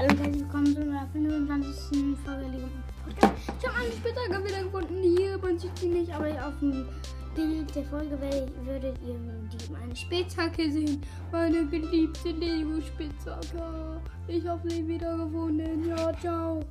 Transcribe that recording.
Hallo und herzlich willkommen zu einer 25. Folge Lego Podcast. Ich habe meine Spitzhacke wieder gefunden. Hier, man sieht sie nicht, aber auf dem Bild der Folge würdet ihr die, meine Spitzhacke sehen. Meine geliebte Lego Spitzhacke. Ich habe sie wiedergefunden. Ja, ciao.